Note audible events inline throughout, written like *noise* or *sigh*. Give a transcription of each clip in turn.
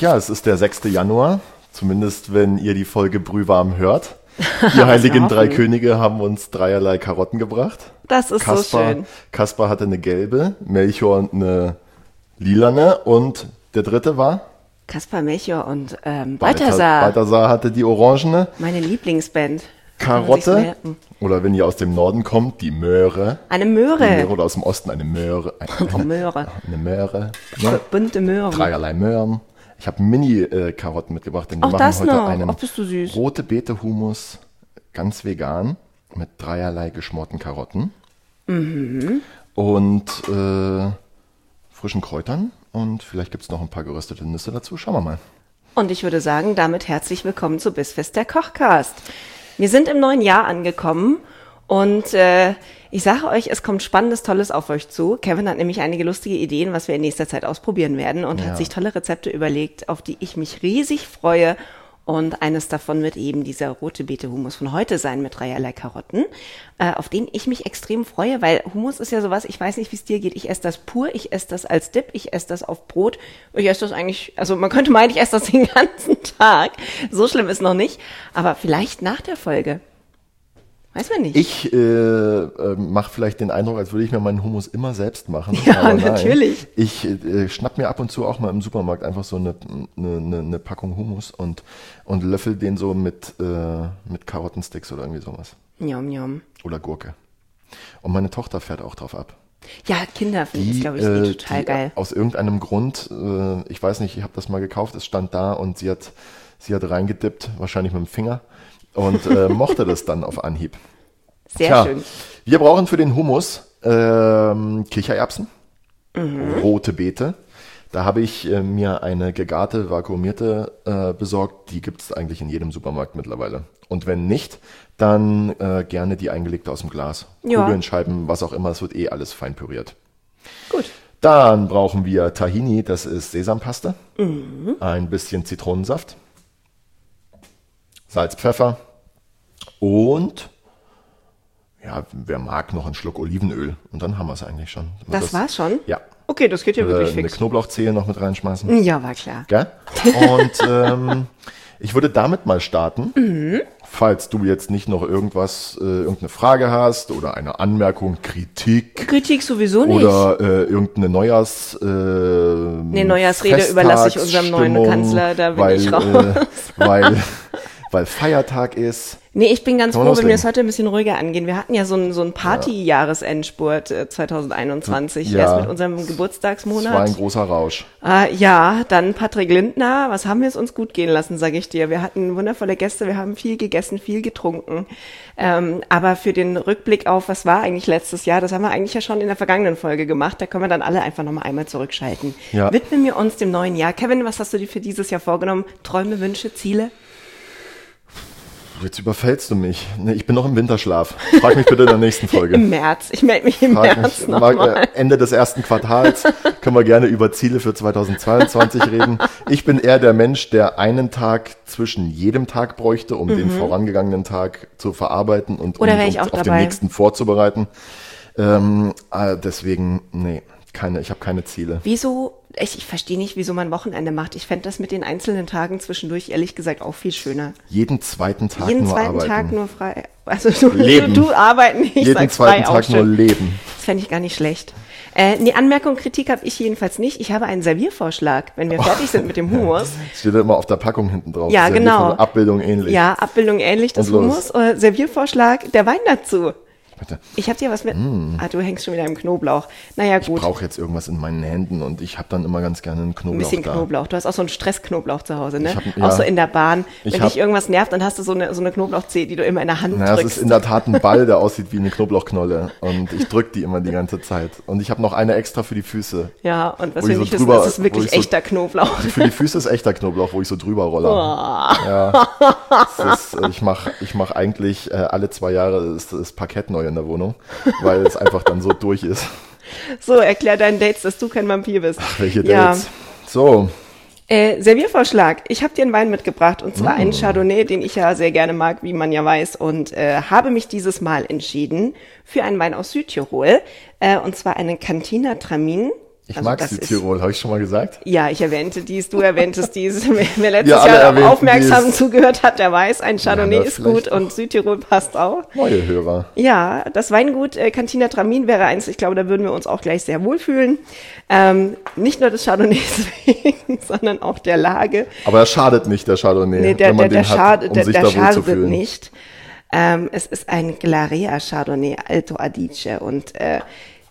Ja, es ist der 6. Januar, zumindest wenn ihr die Folge Brühwarm hört. Die *laughs* heiligen drei Könige haben uns dreierlei Karotten gebracht. Das ist Kaspar, so schön. Kaspar hatte eine gelbe, Melchior eine lilane und der dritte war? Kaspar Melchior und ähm, Balthasar. Balthasar. Hatte die orangene. Meine Lieblingsband. Karotte. Oder wenn ihr aus dem Norden kommt, die Möhre. Eine Möhre. Möhre oder aus dem Osten eine Möhre. Oh, *laughs* Möhre. Eine Möhre. Ne? Bunte Möhre. Dreierlei Möhren. Ich habe Mini-Karotten mitgebracht, denn wir Auch machen das heute noch. einen Ach, bist du süß. rote Beete Hummus, ganz vegan, mit dreierlei geschmorten Karotten Mhm. und äh, frischen Kräutern und vielleicht gibt es noch ein paar geröstete Nüsse dazu. Schauen wir mal. Und ich würde sagen, damit herzlich willkommen zu Bissfest der Kochcast. Wir sind im neuen Jahr angekommen und äh, ich sage euch, es kommt Spannendes, Tolles auf euch zu. Kevin hat nämlich einige lustige Ideen, was wir in nächster Zeit ausprobieren werden und Ja. hat sich tolle Rezepte überlegt, auf die ich mich riesig freue. Und eines davon wird eben dieser rote Beete Hummus von heute sein mit dreierlei Karotten, äh, auf den ich mich extrem freue, weil Hummus ist ja sowas, ich weiß nicht, wie es dir geht. Ich esse das pur, ich esse das als Dip, ich esse das auf Brot. Ich esse das eigentlich, also man könnte meinen, ich esse das den *laughs* ganzen Tag. So schlimm ist noch nicht. Aber vielleicht nach der Folge. Weiß man nicht. Ich äh, äh, mache vielleicht den Eindruck, als würde ich mir meinen Hummus immer selbst machen. *laughs* Ja, natürlich. Ich äh, schnapp mir ab und zu auch mal im Supermarkt einfach so eine, eine, eine, Packung Hummus und, und löffel den so mit, äh, mit Karottensticks oder irgendwie sowas. Njom, njom. Oder Gurke. Und meine Tochter fährt auch drauf ab. Ja, Kinder finden es, glaube ich, äh, total die geil. Aus irgendeinem Grund, äh, ich weiß nicht, ich habe das mal gekauft, es stand da und sie hat, sie hat reingedippt, wahrscheinlich mit dem Finger und äh, mochte das dann auf Anhieb. Sehr Tja, schön. Wir brauchen für den Hummus ähm, Kichererbsen, Mhm. rote Beete. Da habe ich äh, mir eine gegarte, vakuumierte äh, besorgt. Die gibt es eigentlich in jedem Supermarkt mittlerweile. Und wenn nicht, dann äh, gerne die eingelegte aus dem Glas. Ja. Kugeln, Scheiben, was auch immer. Es wird eh alles fein püriert. Gut. Dann brauchen wir Tahini, das ist Sesampaste, Mhm. ein bisschen Zitronensaft, Salz, Pfeffer und ja, wer mag, noch einen Schluck Olivenöl. Und dann haben wir es eigentlich schon. Das war's schon? Ja. Okay, das geht ja Äh, wirklich eine fix. Knoblauchzehe noch mit reinschmeißen. Ja, war klar. Gell? Und ähm, ich würde damit mal starten. *laughs* Mhm. Falls du jetzt nicht noch irgendwas, äh, irgendeine Frage hast oder eine Anmerkung, Kritik Kritik sowieso nicht. oder äh, irgendeine Neujahrs äh, Nee, Neujahrsrede überlasse ich unserem neuen Kanzler, da bin weil, ich raus. Äh, weil, *laughs* *laughs* weil Feiertag ist. Nee, ich bin ganz froh, wenn wir das heute ein bisschen ruhiger angehen. Wir hatten ja so einen so einen Party-Jahresendspurt äh, 2021, Ja. erst mit unserem Es war ein Geburtstagsmonat. großer Rausch. Äh, ja, dann Patrick Lindner. Was haben wir es uns gut gehen lassen, sage ich dir. Wir hatten wundervolle Gäste, wir haben viel gegessen, viel getrunken. Ähm, aber für den Rückblick auf, was war eigentlich letztes Jahr, das haben wir eigentlich ja schon in der vergangenen Folge gemacht. Da können wir dann alle einfach nochmal einmal zurückschalten. Ja. Widmen wir uns dem neuen Jahr. Kevin, was hast du dir für dieses Jahr vorgenommen? Träume, Wünsche, Ziele? Jetzt überfällst du mich. Nee, ich bin noch im Winterschlaf. Frag mich bitte in der nächsten *laughs* Folge. Im März. Ich melde mich im Frag März mich, äh, Ende des ersten Quartals können wir gerne über Ziele für 2022 reden. Ich bin eher der Mensch, der einen Tag zwischen jedem Tag bräuchte, um den vorangegangenen Tag zu verarbeiten und um, Mhm. Um auf den dabei. nächsten vorzubereiten. Ähm, äh, deswegen, nee, keine, ich habe keine Ziele. Wieso, ich, ich verstehe nicht, wieso man Wochenende macht. Ich fände das mit den einzelnen Tagen zwischendurch ehrlich gesagt auch viel schöner. Jeden zweiten Tag Jeden nur zweiten arbeiten. Tag nur frei. Also du, Leben. du, du arbeiten, ich jeden sag zweiten frei Tag nur leben. Das fände ich gar nicht schlecht. Äh, nee, Anmerkung, Kritik habe ich jedenfalls nicht. Ich habe einen Serviervorschlag, wenn wir fertig sind mit dem *laughs* Hummus. Steht immer auf der Packung hinten drauf. Ja, genau. Abbildung ähnlich. Ja, Abbildung ähnlich des. Hummus. Äh, Serviervorschlag, der Wein dazu. Bitte. Ich habe dir was mit. Ah, du hängst schon wieder im Knoblauch. Naja, Ich gut. brauche jetzt irgendwas in meinen Händen und ich habe dann immer ganz gerne einen Knoblauch Ein bisschen da. Knoblauch. Du hast auch so einen Stressknoblauch zu Hause, ne? Ich hab- Auch ja. so in der Bahn. Ich Wenn hab- dich irgendwas nervt, dann hast du so eine, so eine Knoblauchzehe, die du immer in der Hand Na, es drückst. ist in der Tat ein Ball, der aussieht wie eine Knoblauchknolle und ich drück die immer die ganze Zeit. Und ich habe noch eine extra für die Füße. ja, und was wir ich so nicht wissen, drüber- das ist wirklich ich so- echter Knoblauch. *laughs* Für die Füße ist echter Knoblauch, wo ich so drüber rolle. Ja. Es ist, äh, ich mache ich mach eigentlich äh, alle zwei Jahre ist das Parkett neu in der Wohnung, weil es einfach dann so durch ist. *laughs* So, erklär deinen Dates, dass du kein Vampir bist. Welche Ja. Dates? So, Äh, Serviervorschlag. Ich habe dir einen Wein mitgebracht und zwar Mm. einen Chardonnay, den ich ja sehr gerne mag, wie man ja weiß, und äh, habe mich dieses Mal entschieden für einen Wein aus Südtirol äh, und zwar einen Cantina Tramin. Ich Also mag Südtirol, habe ich schon mal gesagt. Ja, ich erwähnte dies, du erwähntest dies. *laughs* Wer letztes alle Jahr aufmerksam dies. zugehört hat, der weiß, ein Chardonnay Ja, ist gut und Südtirol passt auch. Neue Hörer. Ja, das Weingut äh, Cantina Tramin wäre eins, ich glaube, da würden wir uns auch gleich sehr wohlfühlen. Ähm, nicht nur des Chardonnays *laughs* wegen, sondern auch der Lage. Aber er schadet nicht, der Chardonnay, Nee, der, wenn der, man der, den hat, um der, sich der da wohl zu schadet fühlen. nicht. Ähm, es ist ein Glarea Chardonnay Alto Adige und äh,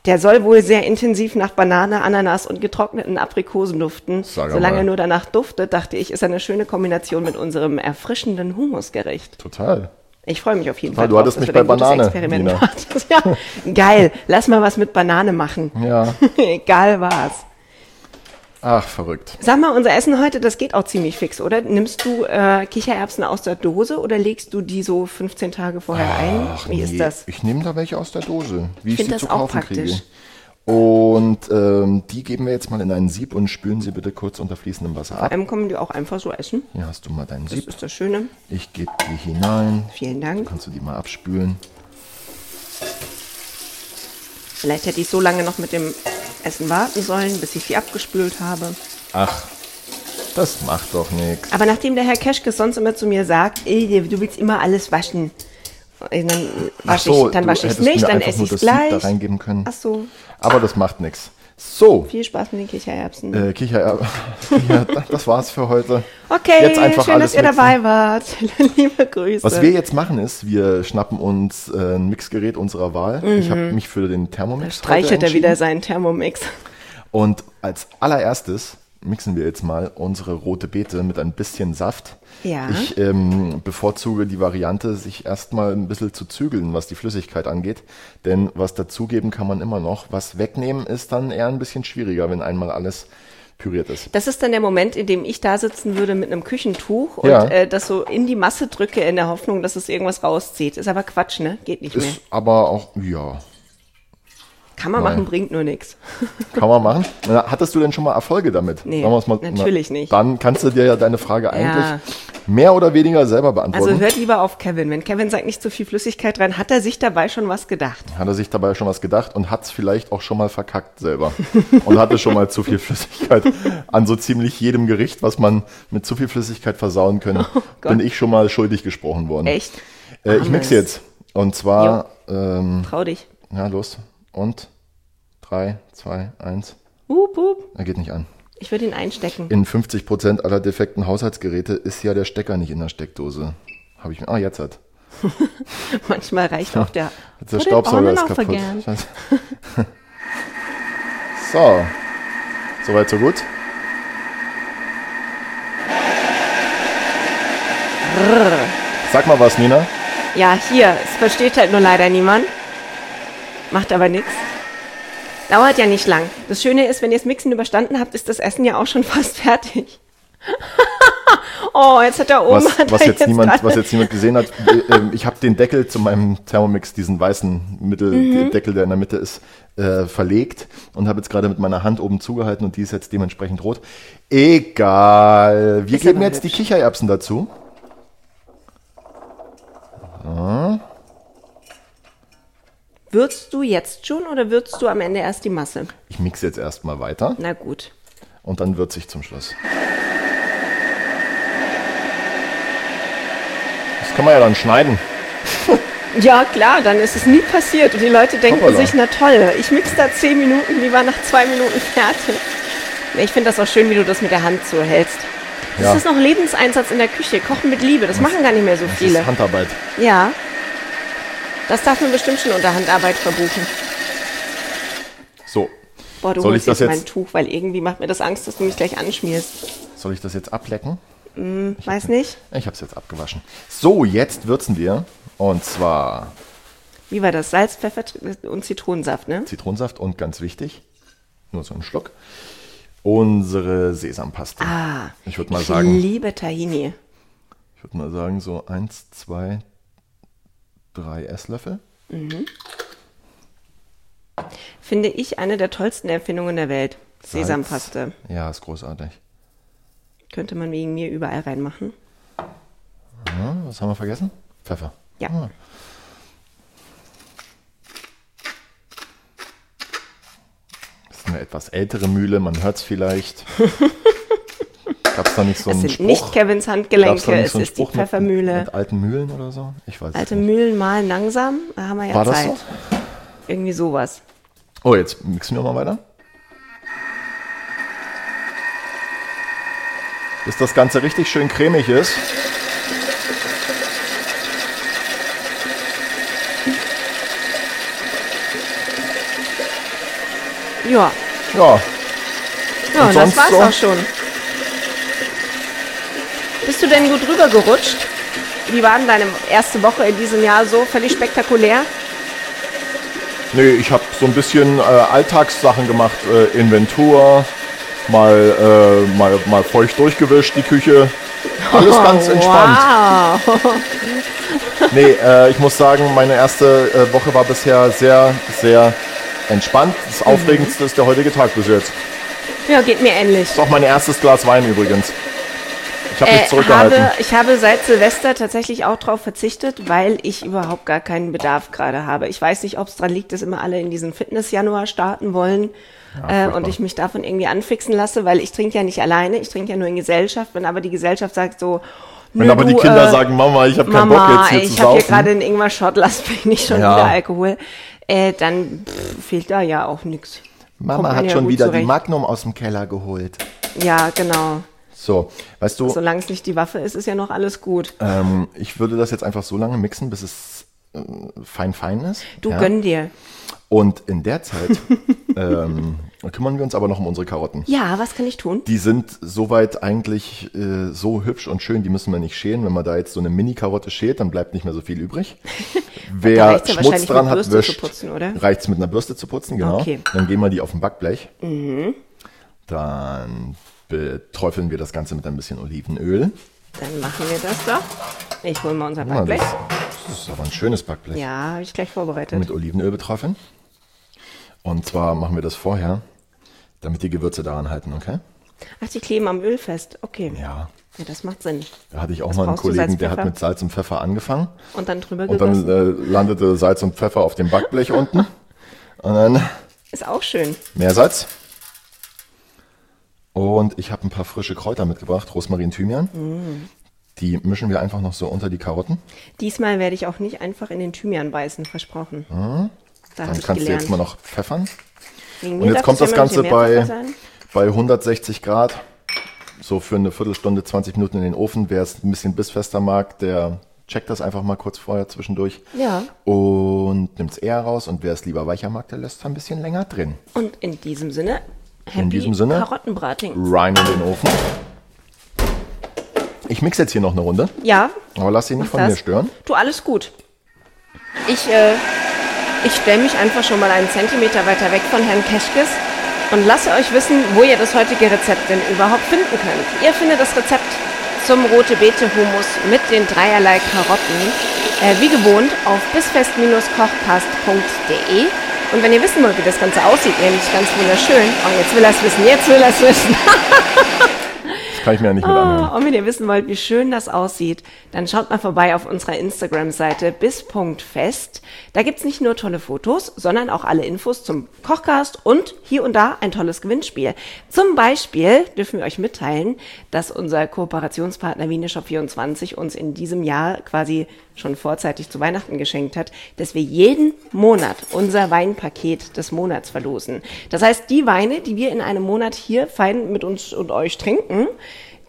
der soll wohl sehr intensiv nach Banane, Ananas und getrockneten Aprikosen duften. Sag Solange er nur danach duftet, dachte ich, ist er eine schöne Kombination mit unserem erfrischenden Humusgericht. Total. Ich freue mich auf jeden Total, Fall. du drauf, hattest mich bei Banane, Experiment. *laughs* Ja, geil. Lass mal was mit Banane machen. Ja. *laughs* Egal was. Ach, verrückt. Sag mal, unser Essen heute, das geht auch ziemlich fix, oder? Nimmst du äh, Kichererbsen aus der Dose oder legst du die so 15 Tage vorher ein? Wie nee, ist das? Ich nehme da welche aus der Dose, wie ich, find sie das zu auch kaufen kriege. Und ähm, die geben wir jetzt mal in ein Sieb und spülen sie bitte kurz unter fließendem Wasser Vor ab. allem kommen die auch einfach so essen. Hier hast du mal dein Das Sieb. ist das Schöne. Ich gebe die hinein. Vielen Dank. Kannst du die mal abspülen? Vielleicht hätte ich so lange noch mit dem Essen warten sollen, bis ich sie abgespült habe. Ach, das macht doch nichts. Aber nachdem der Herr Keschke sonst immer zu mir sagt, ey, du willst immer alles waschen, äh, dann wasche ich dann wasche ich es nicht, dann esse ich es da gleich. reingeben können. Ach so, Aber das macht nichts. So, viel Spaß mit den Kichererbsen. äh, Kicher, *laughs* ja, das war's für heute. okay, jetzt einfach schön, dass ihr mixen. dabei wart. *laughs* Liebe Grüße. Was wir jetzt machen ist, wir schnappen uns äh, ein Mixgerät unserer Wahl. Ich habe mich für den Thermomix Mhm. Streichelt er wieder seinen Thermomix. Und als allererstes mixen wir jetzt mal unsere rote Beete mit ein bisschen Saft. Ja. Ich ähm, bevorzuge die Variante, sich erstmal ein bisschen zu zügeln, was die Flüssigkeit angeht. Denn was dazugeben kann man immer noch. Was wegnehmen ist dann eher ein bisschen schwieriger, wenn einmal alles püriert ist. Das ist dann der Moment, in dem ich da sitzen würde mit einem Küchentuch und Ja. äh, das so in die Masse drücke in der Hoffnung, dass es irgendwas rauszieht. Ist aber Quatsch, ne? Geht nicht mehr. Ist aber auch, ja, Kann man Nein. machen, bringt nur nichts. *laughs* kann man machen. Na, hattest du denn schon mal Erfolge damit? Nee, mal, natürlich nicht. Dann kannst du dir ja deine Frage eigentlich Ja. mehr oder weniger selber beantworten. Also hört lieber auf Kevin. Wenn Kevin sagt, nicht zu viel Flüssigkeit rein, hat er sich dabei schon was gedacht. Hat er sich dabei schon was gedacht und hat es vielleicht auch schon mal verkackt selber. *laughs* und hatte schon mal zu viel Flüssigkeit an so ziemlich jedem Gericht, was man mit zu viel Flüssigkeit versauen können, bin ich schon mal schuldig gesprochen worden. Oh Echt? Äh, ich mixe jetzt. Und zwar, ähm, Trau dich. ja, los. Und? Drei, zwei, eins. Hup, hup. Er geht nicht an. Ich würde ihn einstecken. In 50% aller defekten Haushaltsgeräte ist ja der Stecker nicht in der Steckdose. Habe ich mir. Ah, jetzt hat. *laughs* Manchmal reicht auch der. Jetzt *laughs* der Staubsauger ist kaputt. *laughs* so. Soweit, so gut. Sag mal was, Nina. Ja, hier. Es versteht halt nur leider niemand. Macht aber nichts. Dauert ja nicht lang. Das Schöne ist, wenn ihr das Mixen überstanden habt, ist das Essen ja auch schon *laughs* fast fertig. *laughs* oh, jetzt hat er oben. Was, was, er jetzt niemand, was jetzt niemand gesehen hat, *laughs* äh, ähm, ich habe den Deckel zu meinem Thermomix, diesen weißen Mitteldeckel, der in der Mitte ist, äh, verlegt und habe jetzt gerade mit meiner Hand oben zugehalten und die ist jetzt dementsprechend rot. Egal. Wir Ist geben jetzt die hübsch. Kichererbsen dazu. Würzt du jetzt schon oder würzt du am Ende erst die Masse? Ich mixe jetzt erstmal weiter Na gut. und dann würze ich zum Schluss. Das kann man ja dann schneiden. *laughs* Ja, klar, dann ist es nie passiert. Und die Leute denken Hoppala. sich, na toll, ich mix da zehn Minuten, die war nach zwei Minuten fertig. Ich finde das auch schön, wie du das mit der Hand so hältst. Das Ja. ist noch Lebenseinsatz in der Küche. Kochen mit Liebe, das machen gar nicht mehr so Das viele. ist Handarbeit. Ja. Das darf man bestimmt schon unter Handarbeit verbuchen. So, Boah, du Soll holst ich das jetzt mein Tuch, weil irgendwie macht mir das Angst, dass du mich gleich anschmierst. soll ich das jetzt ablecken? Weiß nicht. Ich habe es jetzt abgewaschen. So, jetzt würzen wir. Und zwar Wie war das? Salz, Pfeffer und Zitronensaft, ne? Zitronensaft und ganz wichtig, nur so einen Schluck, unsere Sesampaste. Ah, ich würde mal ich sagen, liebe Tahini. ich würde mal sagen so eins, zwei, drei Esslöffel. Finde ich eine der tollsten Erfindungen der Welt. Sesampaste. Ja, ist großartig. Könnte man wegen mir überall reinmachen. Ja, was haben wir vergessen? Pfeffer. Ja. Ah. Das ist eine etwas ältere Mühle, man hört es vielleicht. *laughs* Gab es da nicht so Es sind Spruch? nicht Kevins Gab's Handgelenke, nicht es so einen ist die Spruch mit- Pfeffermühle. Mit, alten Mühlen oder so? Ich weiß Alte es nicht. Mühlen malen langsam, da haben wir ja War das Zeit. so? Irgendwie sowas. Oh, jetzt mixen wir mal weiter. Bis das Ganze richtig schön cremig ist. Ja, Ja, ja Und das war's so? auch schon. Bist du denn gut rübergerutscht? Wie war denn deine erste Woche in diesem Jahr so? Völlig spektakulär? nee, ich habe so ein bisschen äh, Alltagssachen gemacht. Äh, Inventur, mal, äh, mal, mal feucht durchgewischt, die Küche. Alles *laughs* ganz entspannt. Wow. Nee, äh, ich muss sagen, meine erste äh, Woche war bisher sehr, sehr entspannt. Das Mhm. Aufregendste ist der heutige Tag bis jetzt. Ja, geht mir ähnlich. Ist auch mein erstes Glas Wein übrigens. Ich habe mich Äh, zurückgehalten. habe, ich habe seit Silvester tatsächlich auch drauf verzichtet, weil ich überhaupt gar keinen Bedarf gerade habe. Ich weiß nicht, ob es dran liegt, dass immer alle in diesen Fitness-Januar starten wollen äh, furchtbar. und ich mich davon irgendwie anfixen lasse, weil ich trinke ja nicht alleine, ich trinke ja nur in Gesellschaft. Wenn aber die Gesellschaft sagt so, Wenn nö, aber die Kinder äh, sagen, Mama, ich habe keinen Bock jetzt hier ich zu habe hier saufen. gerade einen Ingwer-Shot, *laughs* lass mich nicht schon Ja. wieder Alkohol. Äh, dann pff, fehlt da ja auch nichts. Mama hat schon wieder die Magnum aus dem Keller geholt. Ja, genau. So, weißt du, Solange es nicht die Waffe ist, ist ja noch alles gut. ähm, ich würde das jetzt einfach so lange mixen, bis es äh, fein fein ist. Du ja? gönn dir. Und in der Zeit *laughs* ähm, kümmern wir uns aber noch um unsere Karotten. Ja, was kann ich tun? Die sind soweit eigentlich äh, so hübsch und schön, die müssen wir nicht schälen. Wenn man da jetzt so eine Mini-Karotte schält, dann bleibt nicht mehr so viel übrig. *laughs* Wer ja Schmutz dran mit hat, Bürste zu wischt. putzen, oder? Reicht's mit einer Bürste zu putzen, genau. Okay. Dann gehen wir die auf ein Backblech. Dann beträufeln wir das Ganze mit ein bisschen Olivenöl. Dann machen wir das doch. Ich hole mal unser Backblech. das, das ist aber ein schönes Backblech. Ja, habe ich gleich vorbereitet. Mit Olivenöl beträufeln. Und zwar machen wir das vorher, damit die Gewürze daran halten, okay? Ach, die kleben am Öl fest. Okay. Ja. Ja, das macht Sinn. Da hatte ich auch Was mal einen Kollegen, Salz, der hat mit Salz und Pfeffer angefangen. Und dann drüber Und dann äh, landete Salz und Pfeffer auf dem Backblech unten. Und dann Ist auch schön. Meersalz. Und ich habe ein paar frische Kräuter mitgebracht, Rosmarin, Thymian. Mm. Die mischen wir einfach noch so unter die Karotten. Diesmal werde ich auch nicht einfach in den Thymian beißen, versprochen. Da habe Dann kannst du jetzt mal noch pfeffern. Und jetzt kommt das Ganze bei, bei 160 Grad. So für eine Viertelstunde, 20 Minuten in den Ofen. Wer es ein bisschen bissfester mag, der checkt das einfach mal kurz vorher zwischendurch. Ja. Und nimmt es eher raus. Und wer es lieber weicher mag, der lässt es ein bisschen länger drin. Und in diesem Sinne, happy In diesem Sinne? Karottenbrating. Rein in den Ofen. Ich mixe jetzt hier noch eine Runde, Ja, aber lass sie nicht von das. mir stören. Du, alles gut. Ich, äh, ich stelle mich einfach schon mal einen Zentimeter weiter weg von Herrn Keschkes und lasse euch wissen, wo ihr das heutige Rezept denn überhaupt finden könnt. Ihr findet das Rezept zum rote Beete Hummus mit den dreierlei Karotten, äh, wie gewohnt, auf bisfest-kochcast.de. Und wenn ihr wissen wollt, wie das Ganze aussieht, nämlich ganz wunderschön, oh, jetzt will er es wissen, jetzt will er es wissen. *laughs* Das kann ich mir ja nicht mit anhören. Oh, und wenn ihr wissen wollt, wie schön das aussieht, dann schaut mal vorbei auf unserer Instagram-Seite bis.fest. Da gibt's nicht nur tolle Fotos, sondern auch alle Infos zum Kochcast und hier und da ein tolles Gewinnspiel. Zum Beispiel dürfen wir euch mitteilen, dass unser Kooperationspartner Wieneshop24 uns in diesem Jahr quasi schon vorzeitig zu Weihnachten geschenkt hat, dass wir jeden Monat unser Weinpaket des Monats verlosen. Das heißt, die Weine, die wir in einem Monat hier fein mit uns und euch trinken,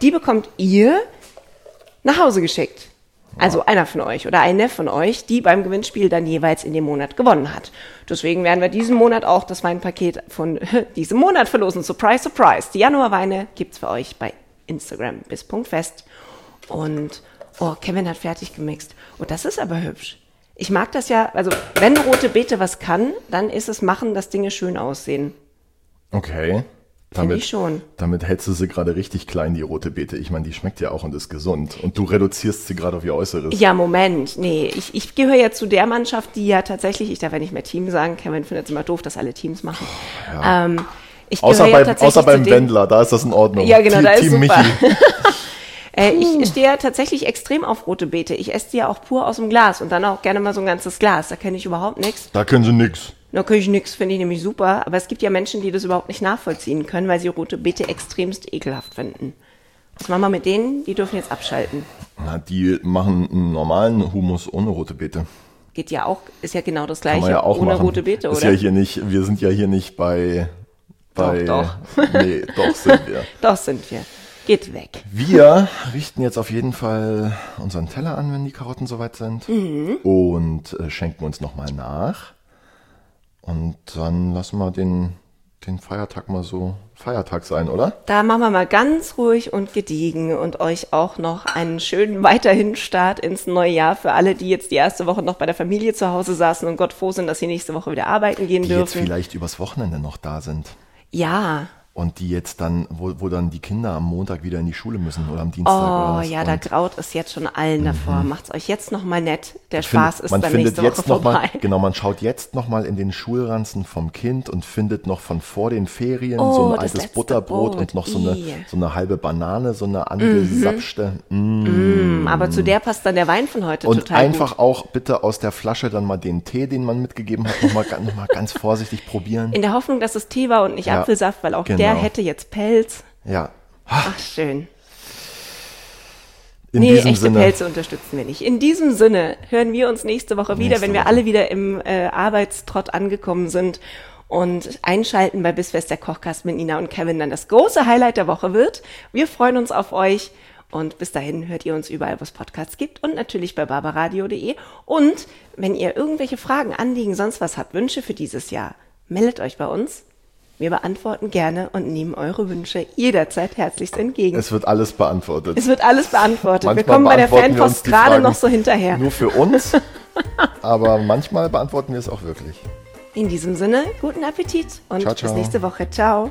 die bekommt ihr nach Hause geschickt. Also einer von euch oder eine von euch, die beim Gewinnspiel dann jeweils in dem Monat gewonnen hat. Deswegen werden wir diesen Monat auch das Weinpaket von *laughs* diesem Monat verlosen. Surprise, surprise. Die Januarweine gibt's für euch bei Instagram bis Punkt fest. Und oh, Kevin hat fertig gemixt. Oh, das ist aber hübsch. Ich mag das ja, also wenn rote Beete was kann, dann ist es machen, dass Dinge schön aussehen. Okay. Finde ich schon. Damit hältst du sie gerade richtig klein, die rote Beete. Ich meine, die schmeckt ja auch und ist gesund. Und du reduzierst sie gerade auf ihr Äußeres. Ja, Moment. Nee, ich, ich gehöre ja zu der Mannschaft, die ja tatsächlich, ich darf ja nicht mehr Team sagen, Kevin findet es immer doof, dass alle Teams machen. Ja. Ähm, ich außer, ja bei, außer beim Wendler, da ist das in Ordnung. Ja, genau, Team, da ist Team super. Michi. *laughs* Äh, ich stehe ja tatsächlich extrem auf rote Beete. Ich esse die ja auch pur aus dem Glas und dann auch gerne mal so ein ganzes Glas. Da kenne ich überhaupt nichts. Da können sie nix. Da kann ich nichts, finde ich nämlich super. Aber es gibt ja Menschen, die das überhaupt nicht nachvollziehen können, weil sie rote Beete extremst ekelhaft finden. Was machen wir mit denen? Die dürfen jetzt abschalten. Na, die machen einen normalen Humus ohne rote Beete. Geht ja auch, ist ja genau das Kann gleiche man ja auch ohne machen. rote Beete, ist oder? ja hier nicht, wir sind ja hier nicht bei, bei Doch, nee, doch sind wir. *laughs* Doch sind wir. Geht weg. Wir richten jetzt auf jeden Fall unseren Teller an, wenn die Karotten soweit sind. Mhm. Und äh, schenken uns nochmal nach. Und dann lassen wir den, den Feiertag mal so Feiertag sein, oder? Da machen wir mal ganz ruhig und gediegen und euch auch noch einen schönen weiterhin Start ins neue Jahr für alle, die jetzt die erste Woche noch bei der Familie zu Hause saßen und Gott froh sind, dass sie nächste Woche wieder arbeiten gehen Die jetzt dürfen. vielleicht übers Wochenende noch da sind. Ja. Und die jetzt dann, wo, wo dann die Kinder am Montag wieder in die Schule müssen oder am Dienstag oder Oh was. ja, da Und graut es jetzt schon allen davor. Macht's euch jetzt noch mal nett. Der Mhm. find- Spaß ist man dann findet nächste jetzt Woche noch mal, genau, man schaut jetzt noch mal in den Schulranzen vom Kind und findet noch von vor den Ferien Oh, so ein altes Butterbrot Brot. und noch so eine, so eine halbe Banane, so eine angesapschte. Mm. Hm, Aber zu der passt dann der Wein von heute Und total einfach gut. auch bitte aus der Flasche dann mal den Tee, den man mitgegeben hat, noch mal, ga- noch mal ganz vorsichtig probieren. In der Hoffnung, dass es Tee war und nicht Ja, Apfelsaft, weil auch der genau. hätte jetzt Pelz. Ja. Ach, schön. In nee, diesem echte Sinne. Pelze unterstützen wir nicht. In diesem Sinne hören wir uns nächste Woche wieder, Nächste wenn wir Woche. alle wieder im äh, Arbeitstrott angekommen sind und einschalten bei Bisfest der Kochkast mit Nina und Kevin dann das große Highlight der Woche wird. Wir freuen uns auf euch und bis dahin hört ihr uns überall, wo es Podcasts gibt und natürlich bei barbaradio.de. Und wenn ihr irgendwelche Fragen, Anliegen, sonst was habt, Wünsche für dieses Jahr, meldet euch bei uns. Wir beantworten gerne und nehmen eure Wünsche jederzeit herzlichst entgegen. Es wird alles beantwortet. Es wird alles beantwortet. Manchmal wir kommen bei der Fanpost gerade noch so hinterher. Nur für uns. *laughs* aber manchmal beantworten wir es auch wirklich. In diesem Sinne, guten Appetit und Ciao, bis ciao. nächste Woche. Ciao.